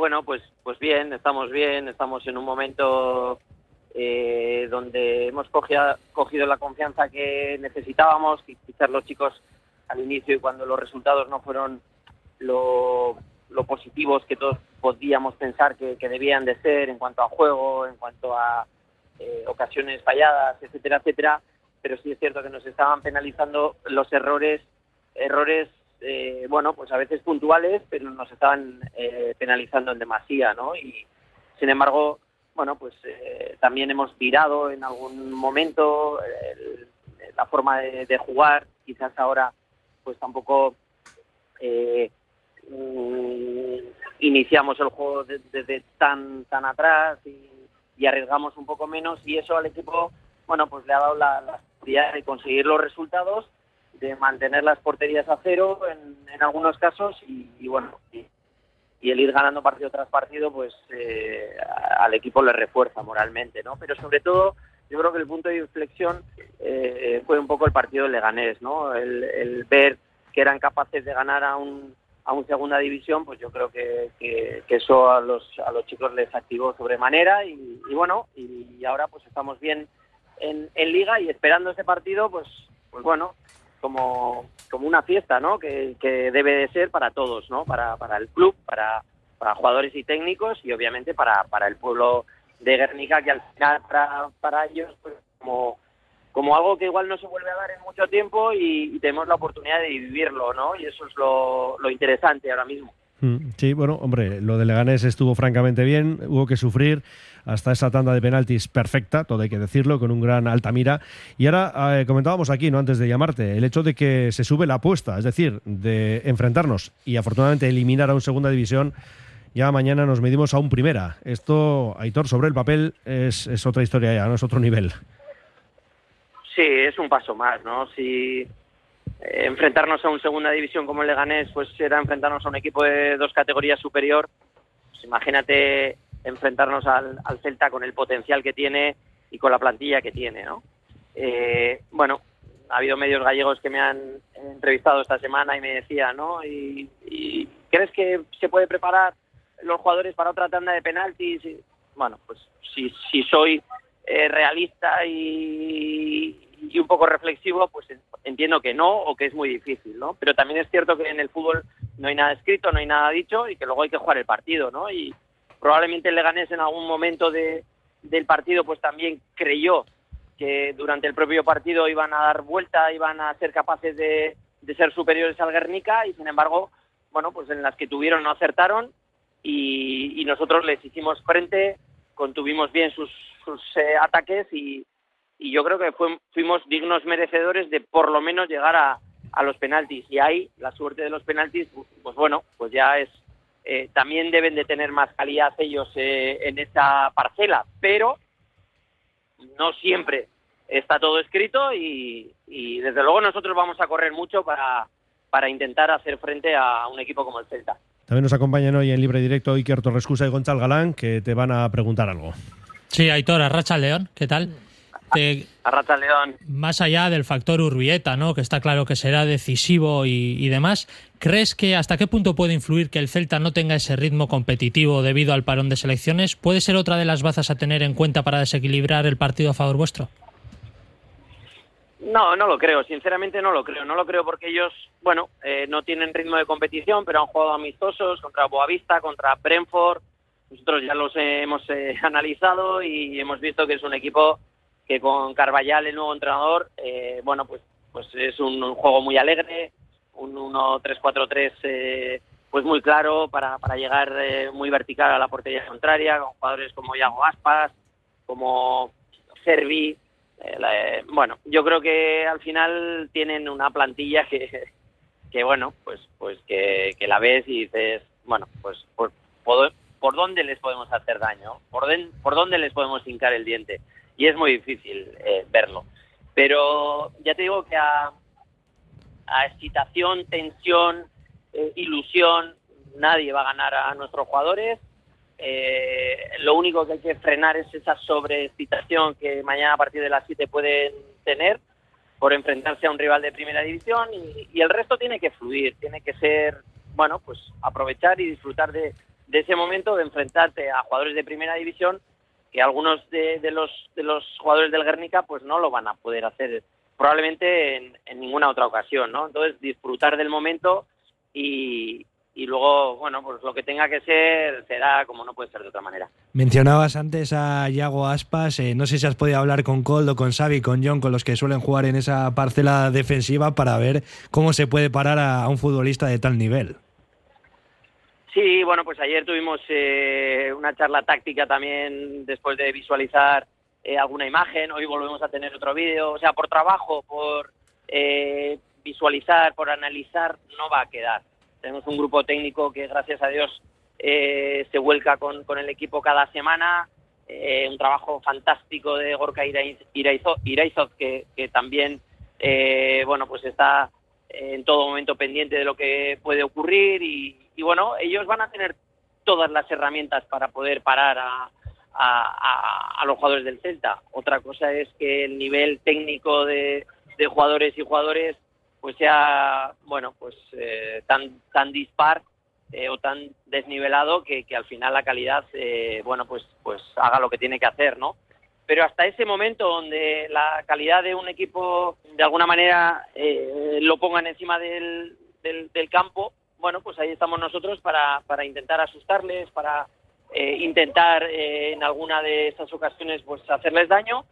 bueno, pues, pues bien, estamos bien, estamos en un momento eh, donde hemos cogido, cogido la confianza que necesitábamos, quizás los chicos al inicio y cuando los resultados no fueron lo, positivos que todos podíamos pensar que, debían de ser en cuanto a juego, en cuanto a eh, ocasiones falladas, etcétera, etcétera, pero sí es cierto que nos estaban penalizando los errores, errores, eh, bueno, pues a veces puntuales, pero nos estaban eh, penalizando en demasía, ¿no? Y sin embargo, bueno, pues eh, también hemos virado en algún momento la forma de, jugar, quizás ahora pues tampoco mm, iniciamos el juego desde tan tan atrás y, arriesgamos un poco menos y eso al equipo bueno pues le ha dado la, de conseguir los resultados, de mantener las porterías a cero en, algunos casos y, bueno, y, el ir ganando partido tras partido, pues eh, al equipo le refuerza moralmente, ¿no? Pero sobre todo, yo creo que el punto de inflexión eh, fue un poco el partido de Leganés, ¿no? El, ver que eran capaces de ganar a un, a un segunda división, pues yo creo que, que, eso a los, a los chicos les activó sobremanera y, y bueno, y ahora pues estamos bien en, Liga y esperando ese partido, pues, pues bueno, como, como una fiesta, ¿no? Que, debe de ser para todos, ¿no? Para, para el club, para, para jugadores y técnicos y obviamente para, para el pueblo de Guernica, que al final para, para ellos, pues como, como algo que igual no se vuelve a dar en mucho tiempo y, tenemos la oportunidad de vivirlo, ¿no? Y eso es lo, lo interesante ahora mismo. Mm, sí, bueno, hombre, lo de Leganés estuvo francamente bien, hubo que sufrir hasta esa tanda de penaltis perfecta, todo hay que decirlo, con un gran Altamira. Y ahora eh, comentábamos aquí, ¿no? antes de llamarte, el hecho de que se sube la apuesta, es decir, de enfrentarnos y afortunadamente eliminar a un segunda división. Ya mañana nos medimos a un primera. Esto, Aitor, sobre el papel es, es otra historia ya, no es otro nivel. Sí, es un paso más, ¿no? Si enfrentarnos a un segunda división como el Leganés, pues será enfrentarnos a un equipo de dos categorías superior. Pues imagínate enfrentarnos al, Celta con el potencial que tiene y con la plantilla que tiene, ¿no? Eh, bueno, ha habido medios gallegos que me han entrevistado esta semana y me decían, ¿no? Y, crees que se puede preparar los jugadores para otra tanda de penaltis? bueno, pues si, si soy eh, realista y, y un poco reflexivo, pues entiendo que no o que es muy difícil, ¿no? Pero también es cierto que en el fútbol no hay nada escrito, no hay nada dicho y que luego hay que jugar el partido, ¿no? Y, probablemente el Leganés en algún momento de, del partido pues también creyó que durante el propio partido iban a dar vuelta, iban a ser capaces de, ser superiores al Guernica y sin embargo, bueno, pues en las que tuvieron no acertaron y, nosotros les hicimos frente, contuvimos bien sus, eh, ataques y, yo creo que fuimos dignos merecedores de por lo menos llegar a, a los penaltis y ahí la suerte de los penaltis, pues bueno, pues ya es eh, también deben de tener más calidad ellos eh, en esa parcela, pero no siempre está todo escrito y, desde luego nosotros vamos a correr mucho para, para intentar hacer frente a un equipo como el Celta. También nos acompañan hoy en libre directo Iker Torrescusa y Gonzalo Galán, que te van a preguntar algo. Sí, Aitor, Arracha León, ¿qué tal? León. Más allá del factor Urbieta, ¿no? que está claro que será decisivo y, demás, ¿crees que hasta qué punto puede influir que el Celta no tenga ese ritmo competitivo debido al parón de selecciones? ¿Puede ser otra de las bazas a tener en cuenta para desequilibrar el partido a favor vuestro? No, no lo creo, sinceramente no lo creo. No lo creo porque ellos, bueno, eh, no tienen ritmo de competición, pero han jugado amistosos contra Boavista, contra Brentford. Nosotros ya los hemos eh, analizado y hemos visto que es un equipo que con Carballal, el nuevo entrenador, eh, bueno, pues, pues es un, juego muy alegre, un 1-3-4-3 eh, pues muy claro para, para llegar eh, muy vertical a la portería contraria, con jugadores como Iago Aspas, como Servi. bueno, yo creo que al final tienen una plantilla que, que bueno, pues, pues que, la ves y dices, bueno, pues por, por, dónde les podemos hacer daño, por, por dónde les podemos hincar el diente y es muy difícil eh, verlo. Pero ya te digo que a, excitación, tensión, eh, ilusión, nadie va a ganar a nuestros jugadores. Eh, lo único que hay que frenar es esa sobreexcitación que mañana a partir de las 7 pueden tener por enfrentarse a un rival de primera división y, el resto tiene que fluir, tiene que ser, bueno, pues aprovechar y disfrutar de ese momento de enfrentarte a jugadores de primera división que algunos de, los de los jugadores del Guernica pues no lo van a poder hacer probablemente en, ninguna otra ocasión, ¿no? Entonces disfrutar del momento y, y luego, bueno, pues lo que tenga que ser será como no puede ser de otra manera. Mencionabas antes a Yago Aspas, eh, no sé si has podido hablar con Coldo, con Xavi, con John, con los que suelen jugar en esa parcela defensiva para ver cómo se puede parar a un futbolista de tal nivel. Sí, bueno, pues ayer tuvimos eh, una charla táctica también después de visualizar eh, alguna imagen. Hoy volvemos a tener otro vídeo. O sea, por trabajo, por eh, visualizar, por analizar, no va a quedar. Tenemos un grupo técnico que, gracias a Dios, se vuelca con, el equipo cada semana. un trabajo fantástico de Gorka Iraizot, que, que también, bueno, pues está en todo momento pendiente de lo que puede ocurrir y, y bueno, ellos van a tener todas las herramientas para poder parar a, los jugadores del Celta. Otra cosa es que el nivel técnico de, jugadores y jugadores pues sea bueno pues eh, tan dispar eh, o tan desnivelado que, al final la calidad eh, bueno pues pues haga lo que tiene que hacer no pero hasta ese momento donde la calidad de un equipo de alguna manera lo pongan encima del, del campo bueno, pues ahí estamos nosotros para, para intentar asustarles, para eh, intentar eh, en alguna de esas ocasiones pues hacerles daño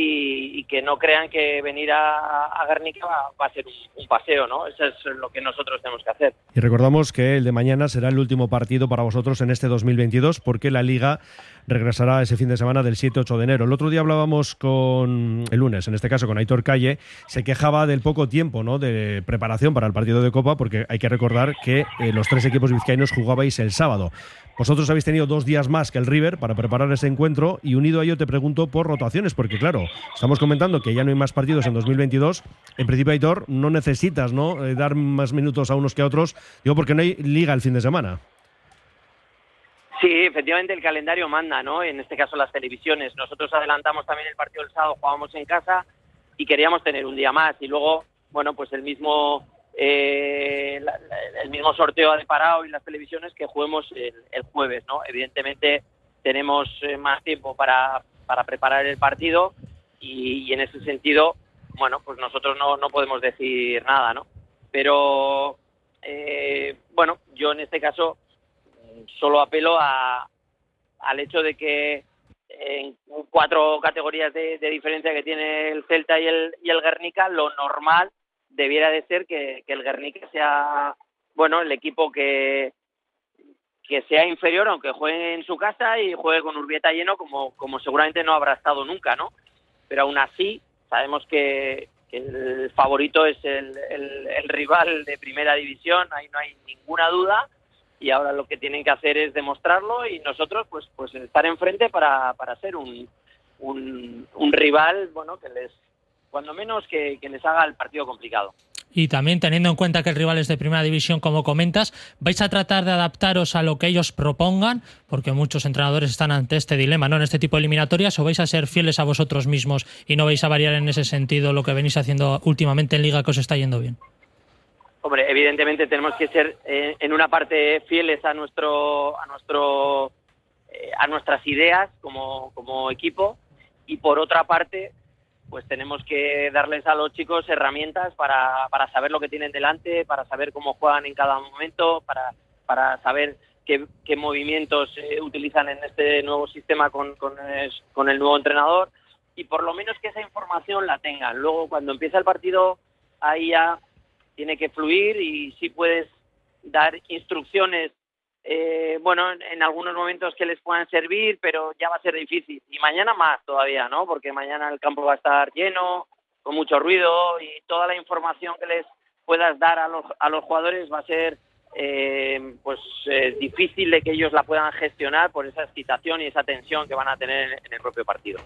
y, que no crean que venir a, a Guernica va, a ser un, paseo, ¿no? Eso es lo que nosotros tenemos que hacer. Y recordamos que el de mañana será el último partido para vosotros en este 2022 porque la Liga regresará ese fin de semana del 7-8 de enero. El otro día hablábamos con, el lunes, en este caso con Aitor Calle, se quejaba del poco tiempo ¿no? de preparación para el partido de Copa porque hay que recordar que eh, los tres equipos vizcaínos jugabais el sábado. Vosotros habéis tenido dos días más que el River para preparar ese encuentro y unido a ello te pregunto por rotaciones, porque claro, estamos comentando que ya no hay más partidos en 2022. En principio, Aitor, no necesitas ¿no? Eh, dar más minutos a unos que a otros, digo porque no hay liga el fin de semana. Sí, efectivamente el calendario manda, ¿no? En este caso las televisiones. Nosotros adelantamos también el partido del sábado, jugábamos en casa y queríamos tener un día más. Y luego, bueno, pues el mismo eh, el mismo sorteo ha deparado y las televisiones que juguemos el, jueves, ¿no? Evidentemente tenemos eh, más tiempo para, para preparar el partido y, en ese sentido, bueno, pues nosotros no, no podemos decir nada, ¿no? Pero, eh, bueno, yo en este caso solo apelo a, al hecho de que en cuatro categorías de, de, diferencia que tiene el Celta y el, y el Guernica, lo normal debiera de ser que, el Guernica sea, bueno, el equipo que, que sea inferior, aunque juegue en su casa y juegue con Urbieta lleno, como, como seguramente no habrá estado nunca, ¿no? Pero aún así, sabemos que, el favorito es el, el, rival de primera división, ahí no hay ninguna duda, y ahora lo que tienen que hacer es demostrarlo y nosotros, pues, pues estar enfrente para, para ser un, un, un rival, bueno, que les cuando menos que, les haga el partido complicado. Y también teniendo en cuenta que el rival es de primera división, como comentas, ¿vais a tratar de adaptaros a lo que ellos propongan? Porque muchos entrenadores están ante este dilema, ¿no? En este tipo de eliminatorias, ¿o vais a ser fieles a vosotros mismos y no vais a variar en ese sentido lo que venís haciendo últimamente en Liga que os está yendo bien? Hombre, evidentemente tenemos que ser eh, en una parte fieles a nuestro, a nuestro, eh, a nuestras ideas como, como equipo y por otra parte pues tenemos que darles a los chicos herramientas para, para saber lo que tienen delante, para saber cómo juegan en cada momento, para, para saber qué, qué movimientos eh, utilizan en este nuevo sistema con, con, con, el nuevo entrenador y por lo menos que esa información la tengan. Luego, cuando empieza el partido, ahí ya tiene que fluir y si puedes dar instrucciones eh, bueno, en, algunos momentos que les puedan servir, pero ya va a ser difícil. Y mañana más todavía, ¿no? Porque mañana el campo va a estar lleno, con mucho ruido y toda la información que les puedas dar a los, a los jugadores va a ser eh, pues eh, difícil de que ellos la puedan gestionar por esa excitación y esa tensión que van a tener en, el propio partido.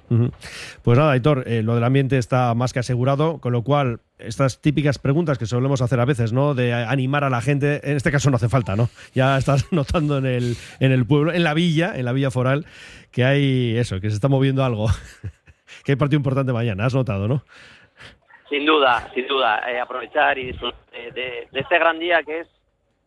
Pues nada, Aitor, eh, lo del ambiente está más que asegurado, con lo cual estas típicas preguntas que solemos hacer a veces, ¿no? De animar a la gente, en este caso no hace falta, ¿no? Ya estás notando en el, en el pueblo, en la villa, en la villa foral, que hay eso, que se está moviendo algo. que hay partido importante mañana, has notado, ¿no? Sin duda, sin duda, aprovechar y disfrutar de este gran día que es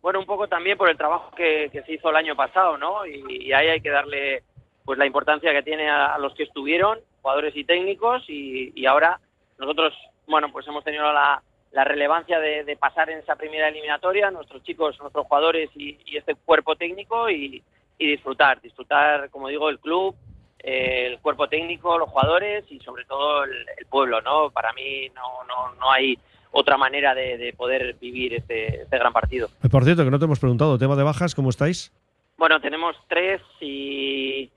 bueno, un poco también por el trabajo que, se hizo el año pasado, ¿no? Y, ahí hay que darle pues la importancia que tiene a, los que estuvieron, jugadores y técnicos, y, ahora nosotros, bueno, pues hemos tenido la, relevancia de, pasar en esa primera eliminatoria, nuestros chicos, nuestros jugadores y, este cuerpo técnico y, disfrutar, disfrutar, como digo, el club, el cuerpo técnico, los jugadores y sobre todo el, el pueblo, ¿no? Para mí no, no, no hay otra manera de, poder vivir este, este, gran partido. Eh, por cierto, que no te hemos preguntado, tema de bajas, ¿cómo estáis? Bueno, tenemos tres y,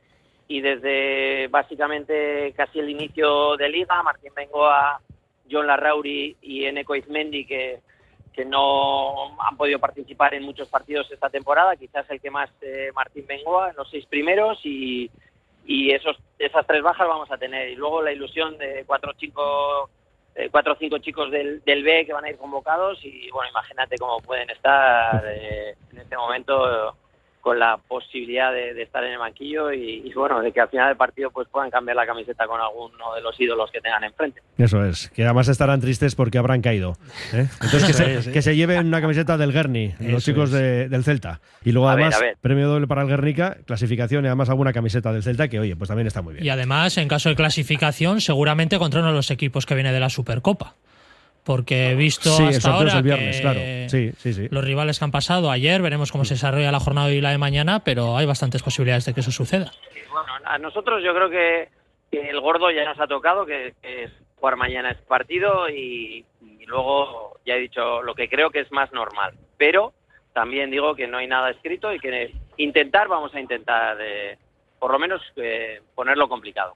y desde básicamente casi el inicio de liga, Martín Bengoa, John Larrauri y Eneco Izmendi, que, que no han podido participar en muchos partidos esta temporada, quizás el que más eh, Martín Bengoa en los seis primeros y, y esos, esas tres bajas vamos a tener. Y luego la ilusión de cuatro chicos eh, cuatro o cinco chicos del, del, B que van a ir convocados y bueno, imagínate cómo pueden estar eh, en este momento con la posibilidad de, estar en el banquillo y, bueno, de que al final del partido pues puedan cambiar la camiseta con alguno de los ídolos que tengan enfrente. Eso es, que además estarán tristes porque habrán caído. ¿eh? Entonces que se, lleven una camiseta del Guerni, los chicos del Celta. Y luego además, premio doble para el Guernica, clasificación y además alguna camiseta del Celta que oye, pues también está muy bien. Y además, en caso de clasificación, seguramente contra uno de los equipos que viene de la Supercopa porque he visto hasta ahora que los rivales que han pasado ayer, veremos cómo se desarrolla la jornada y la de mañana, pero hay bastantes posibilidades de que eso suceda. bueno, a nosotros yo creo que, el gordo ya nos ha tocado, que, es jugar mañana este partido y, luego ya he dicho lo que creo que es más normal, pero también digo que no hay nada escrito y que intentar vamos a intentar eh, por lo menos eh, ponerlo complicado.